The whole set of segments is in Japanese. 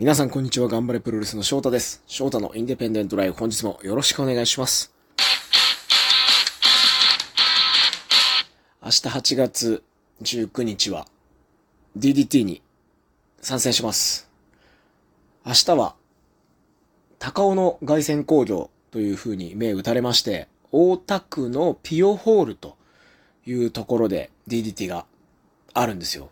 皆さんこんにちは。頑張れプロレスの翔太です。翔太のインデペンデントライフ本日もよろしくお願いします。明日8月19日は DDT に参戦します。明日は高尾の凱旋工業という風に銘打たれまして、大田区のピオホールというところで DDT があるんですよ。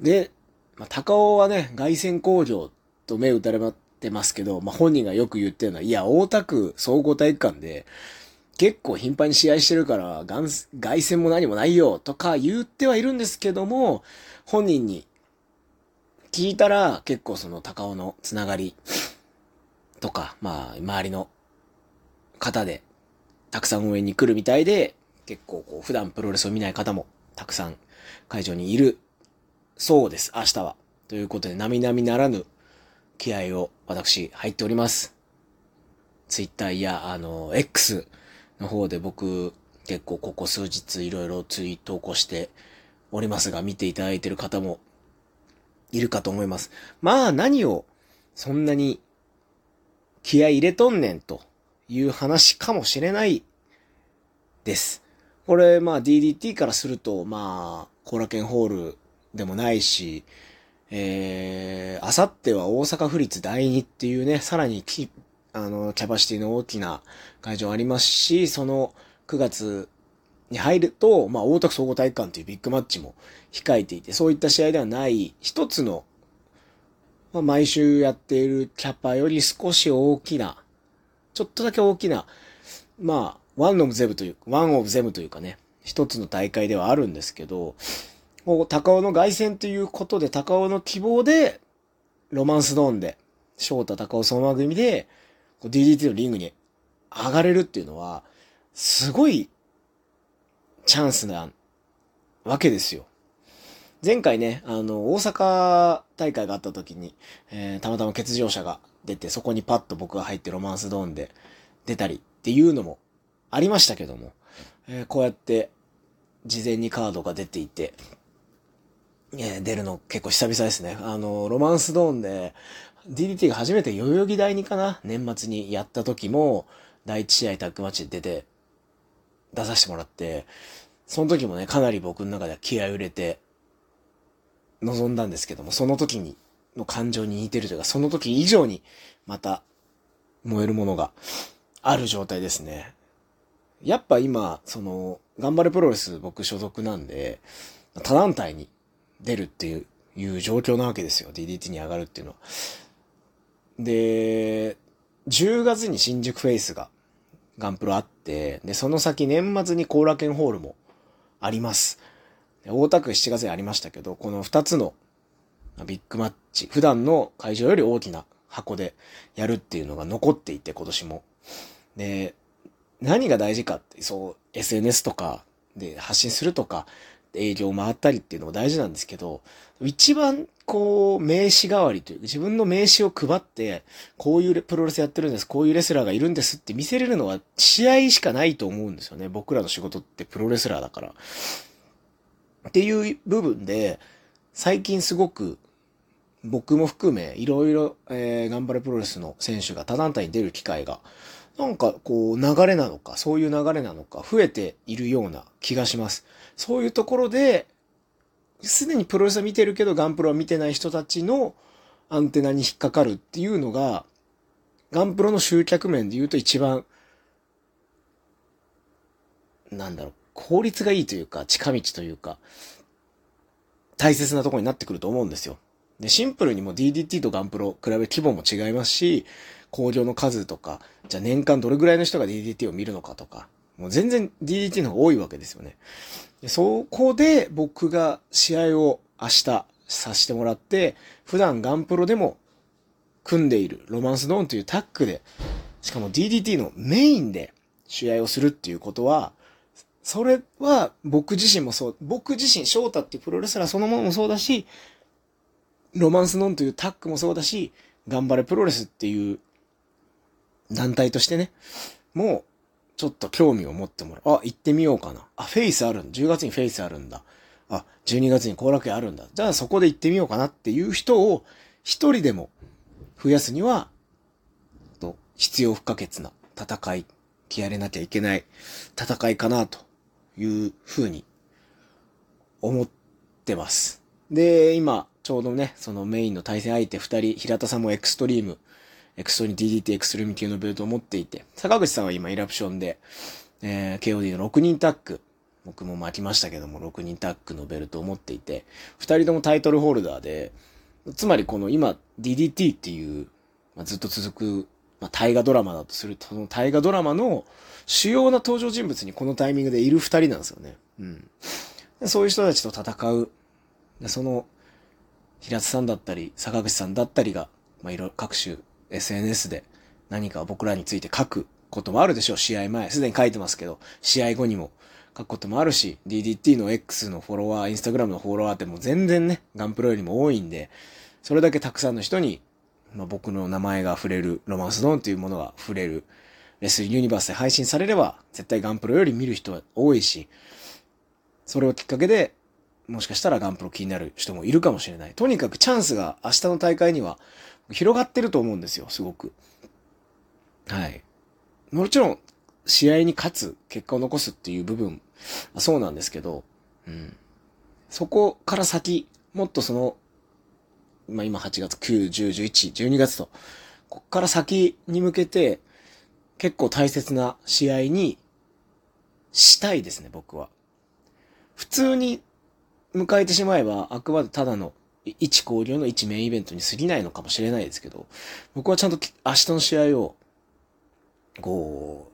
で、まあ、高尾はね、凱旋工業と銘打たれまってますけど、まあ、本人がよく言ってるのは、いや、大田区総合体育館で、結構頻繁に試合してるから、凱旋も何もないよ、とか言ってはいるんですけども、本人に聞いたら、結構その高尾のつながりとか、まあ、周りの方で、たくさん応援に来るみたいで、結構こう、普段プロレスを見ない方も、たくさん会場にいるそうです、明日は。ということで、並々ならぬ気合を私入っております。ツイッターや、あの、X の方で僕結構ここ数日いろいろツイートを起こしておりますが、見ていただいている方もいるかと思います。まあ何をそんなに気合入れとんねんという話かもしれないです。これまあ DDT からするとまあコラケンホールでもないし、えー、あさっては大阪府立第二っていうね、さらにき、あの、キャパシティの大きな会場ありますし、その9月に入ると、まあ、大田区総合体育館というビッグマッチも控えていて、そういった試合ではない、一つの、まあ、毎週やっているキャパより少し大きな、ちょっとだけ大きな、まあ、ワンオブゼブという、ワンオブゼムというかね、一つの大会ではあるんですけど、高尾の凱旋ということで、高尾の希望で、ロマンスドーンで、翔太高尾相馬組で、DDT のリングに上がれるっていうのは、すごいチャンスなわけですよ。前回ね、あの、大阪大会があった時に、えーたまたま欠場者が出て、そこにパッと僕が入ってロマンスドーンで出たりっていうのもありましたけども、えーこうやって事前にカードが出ていて、え出るの結構久々ですね。あの、ロマンスドーンで、DDT が初めて代々木第二かな？年末にやった時も、第一試合タッグマッチで出て、出させてもらって、その時もね、かなり僕の中では気合を入れて、臨んだんですけども、その時に、の感情に似てるというか、その時以上に、また、燃えるものがある状態ですね。やっぱ今、その、頑張れプロレス僕所属なんで、他団体に出るっていう、いう状況なわけですよ。DDT に上がるっていうのは。で、10月に新宿フェイスがガンプロあって、で、その先年末にコーラケンホールもあります。大田区7月にありましたけど、この2つのビッグマッチ、普段の会場より大きな箱でやるっていうのが残っていて、今年も。で、何が大事かって、そう、SNS とかで発信するとか、営業回ったりっていうのも大事なんですけど、一番こう、名刺代わりというか、自分の名刺を配って、こういうプロレスやってるんです、こういうレスラーがいるんですって見せれるのは試合しかないと思うんですよね。僕らの仕事ってプロレスラーだから。っていう部分で、最近すごく、僕も含め、いろいろ、えー、頑張れプロレスの選手が他団体に出る機会が、なんかこう流れなのか、そういう流れなのか、増えているような気がします。そういうところで、すでにプロレスは見てるけど、ガンプロは見てない人たちのアンテナに引っかかるっていうのが、ガンプロの集客面で言うと一番、なんだろう、効率がいいというか、近道というか、大切なところになってくると思うんですよ。で、シンプルにも DDT とガンプロ比べ規模も違いますし、工場の数とか、じゃあ年間どれぐらいの人が DDT を見るのかとか、もう全然 DDT の方が多いわけですよね。でそこで僕が試合を明日させてもらって、普段ガンプロでも組んでいるロマンスドーンというタッグで、しかも DDT のメインで試合をするっていうことは、それは僕自身もそう、僕自身、翔太っていうプロレスラーそのものもそうだし、ロマンスノンというタッグもそうだし、頑張れプロレスっていう団体としてね、もうちょっと興味を持ってもらう。あ、行ってみようかな。あ、フェイスあるんだ10月にフェイスあるんだ。あ、12月に後楽園あるんだ。じゃあそこで行ってみようかなっていう人を一人でも増やすには、と必要不可欠な戦い、気合い入れなきゃいけない戦いかなというふうに思ってます。で、今、ちょうどね、そのメインの対戦相手二人、平田さんもエクストリーム、エクストに DDT エクストリーム級のベルトを持っていて、坂口さんは今イラプションで、えー、KOD の6人タッグ、僕も巻きましたけども、6人タッグのベルトを持っていて、二人ともタイトルホルダーで、つまりこの今 DDT っていう、まあ、ずっと続く、まあ、大河ドラマだとすると、その大河ドラマの主要な登場人物にこのタイミングでいる二人なんですよね。うん。そういう人たちと戦う。その、平津さんだったり、坂口さんだったりが、まあ、いろ、各種 SNS で何か僕らについて書くこともあるでしょう。試合前。すでに書いてますけど、試合後にも書くこともあるし、DDT の X のフォロワー、Instagram のフォロワーってもう全然ね、ガンプロよりも多いんで、それだけたくさんの人に、まあ、僕の名前が触れる、ロマンスドーンというものが触れる、レスリーユニバースで配信されれば、絶対ガンプロより見る人は多いし、それをきっかけで、もしかしたらガンプロ気になる人もいるかもしれない。とにかくチャンスが明日の大会には広がってると思うんですよ、すごく。はい。もちろん、試合に勝つ、結果を残すっていう部分、そうなんですけど、うん。そこから先、もっとその、まあ、今8月、9、10、11、12月と、こっから先に向けて、結構大切な試合にしたいですね、僕は。普通に迎えてしまえば、あくまでただの一交流の一メインイベントに過ぎないのかもしれないですけど、僕はちゃんと明日の試合を、こ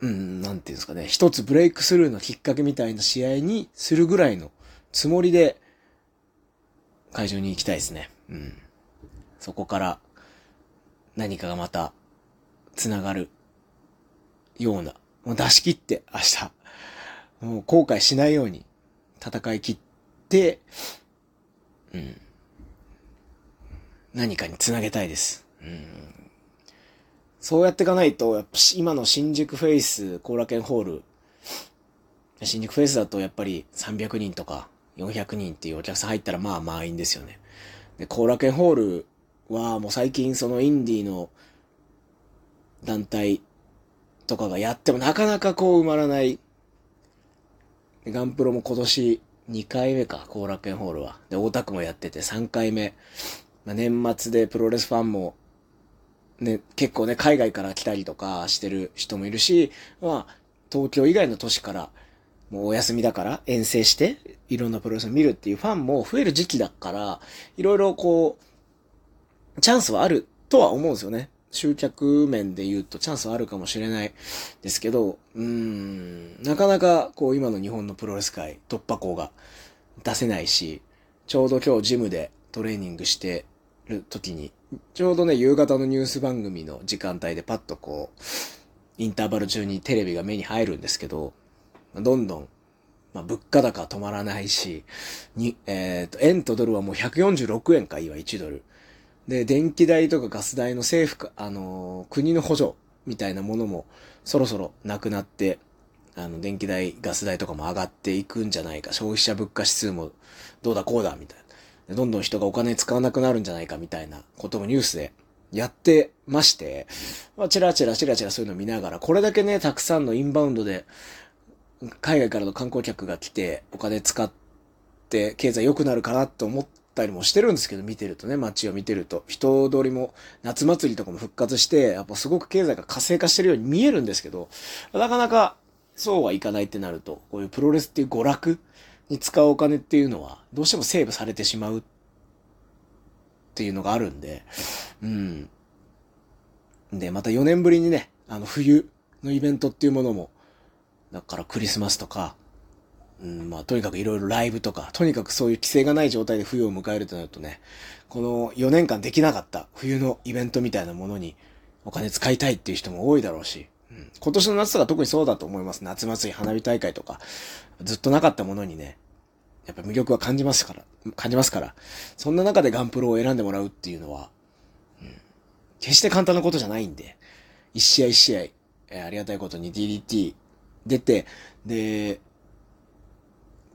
う、うん、なんていうんですかね、一つブレイクスルーのきっかけみたいな試合にするぐらいのつもりで、会場に行きたいですね。うん。そこから何かがまた繋がるような、もう出し切って明日、もう後悔しないように戦い切って、うん。何かにつなげたいです。うん。そうやっていかないと、やっぱ今の新宿フェイス、後楽園ホール、新宿フェイスだとやっぱり300人とか400人っていうお客さん入ったらまあ満員ですよね。で、後楽園ホールはもう最近そのインディーの団体とかがやってもなかなかこう埋まらないガンプロも今年2回目か、後楽園ホールは。で、大田区もやってて3回目。まあ、年末でプロレスファンも、ね、結構ね、海外から来たりとかしてる人もいるし、まあ、東京以外の都市から、もうお休みだから遠征して、いろんなプロレスを見るっていうファンも増える時期だから、いろいろこう、チャンスはあるとは思うんですよね。集客面で言うとチャンスはあるかもしれないですけど、うーん、なかなかこう今の日本のプロレス界突破口が出せないし、ちょうど今日ジムでトレーニングしてる時に、ちょうどね、夕方のニュース番組の時間帯でパッとこう、インターバル中にテレビが目に入るんですけど、どんどん、まあ、物価高止まらないし、に、えっ、ー、と、円とドルはもう146円か、いいわ、1ドル。で、電気代とかガス代の政府か、あのー、国の補助みたいなものもそろそろなくなって、あの、電気代、ガス代とかも上がっていくんじゃないか、消費者物価指数もどうだこうだ、みたいな。どんどん人がお金使わなくなるんじゃないか、みたいなこともニュースでやってまして、まあ、チラチラチラチラそういうの見ながら、これだけね、たくさんのインバウンドで、海外からの観光客が来て、お金使って、経済良くなるかなと思って、たりもしてるんですけど、見てるとね、街を見てると。人通りも、夏祭りとかも復活して、やっぱすごく経済が活性化してるように見えるんですけど、なかなかそうはいかないってなると、こういうプロレスっていう娯楽に使うお金っていうのは、どうしてもセーブされてしまうっていうのがあるんで、うん。で、また4年ぶりにね、あの冬のイベントっていうものも、だからクリスマスとか、うん、まあ、とにかくいろいろライブとか、とにかくそういう規制がない状態で冬を迎えるとなるとね、この4年間できなかった冬のイベントみたいなものにお金使いたいっていう人も多いだろうし、うん、今年の夏とか特にそうだと思います。夏祭り、花火大会とか、ずっとなかったものにね、やっぱ魅力は感じますから、感じますから、そんな中でガンプロを選んでもらうっていうのは、うん、決して簡単なことじゃないんで、一試合一試合、えー、ありがたいことに DDT 出て、で、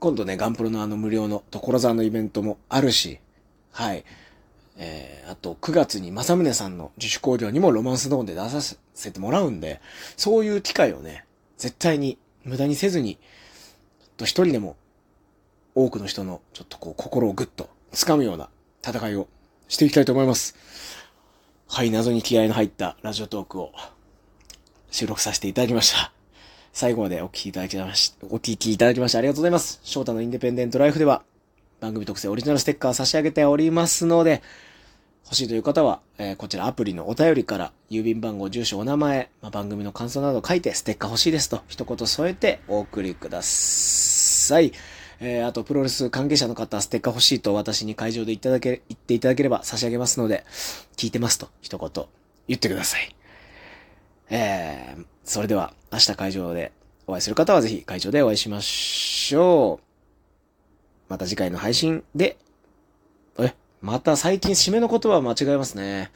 今度ね、ガンプロのあの無料の所沢のイベントもあるし、はい。えー、あと9月に正宗さんの自主興行にもロマンスドーンで出させてもらうんで、そういう機会をね、絶対に無駄にせずに、と一人でも多くの人のちょっとこう心をぐっと掴むような戦いをしていきたいと思います。はい、謎に気合の入ったラジオトークを収録させていただきました。最後までお聞きいただきまし、お聞きいただきましてありがとうございます。翔太のインデペンデントライフでは番組特製オリジナルステッカー差し上げておりますので、欲しいという方は、えー、こちらアプリのお便りから、郵便番号、住所、お名前、まあ、番組の感想など書いて、ステッカー欲しいですと、一言添えてお送りください。えー、あと、プロレス関係者の方、ステッカー欲しいと私に会場でいただけ、言っていただければ差し上げますので、聞いてますと、一言言ってください。えー、それでは、明日会場でお会いする方はぜひ会場でお会いしましょう。また次回の配信で、え、また最近締めの言葉間違えますね。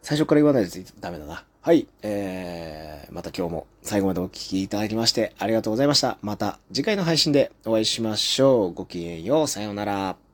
最初から言わないとダメだな。はい。えー、また今日も最後までお聴きいただきましてありがとうございました。また次回の配信でお会いしましょう。ごきげんよう。さようなら。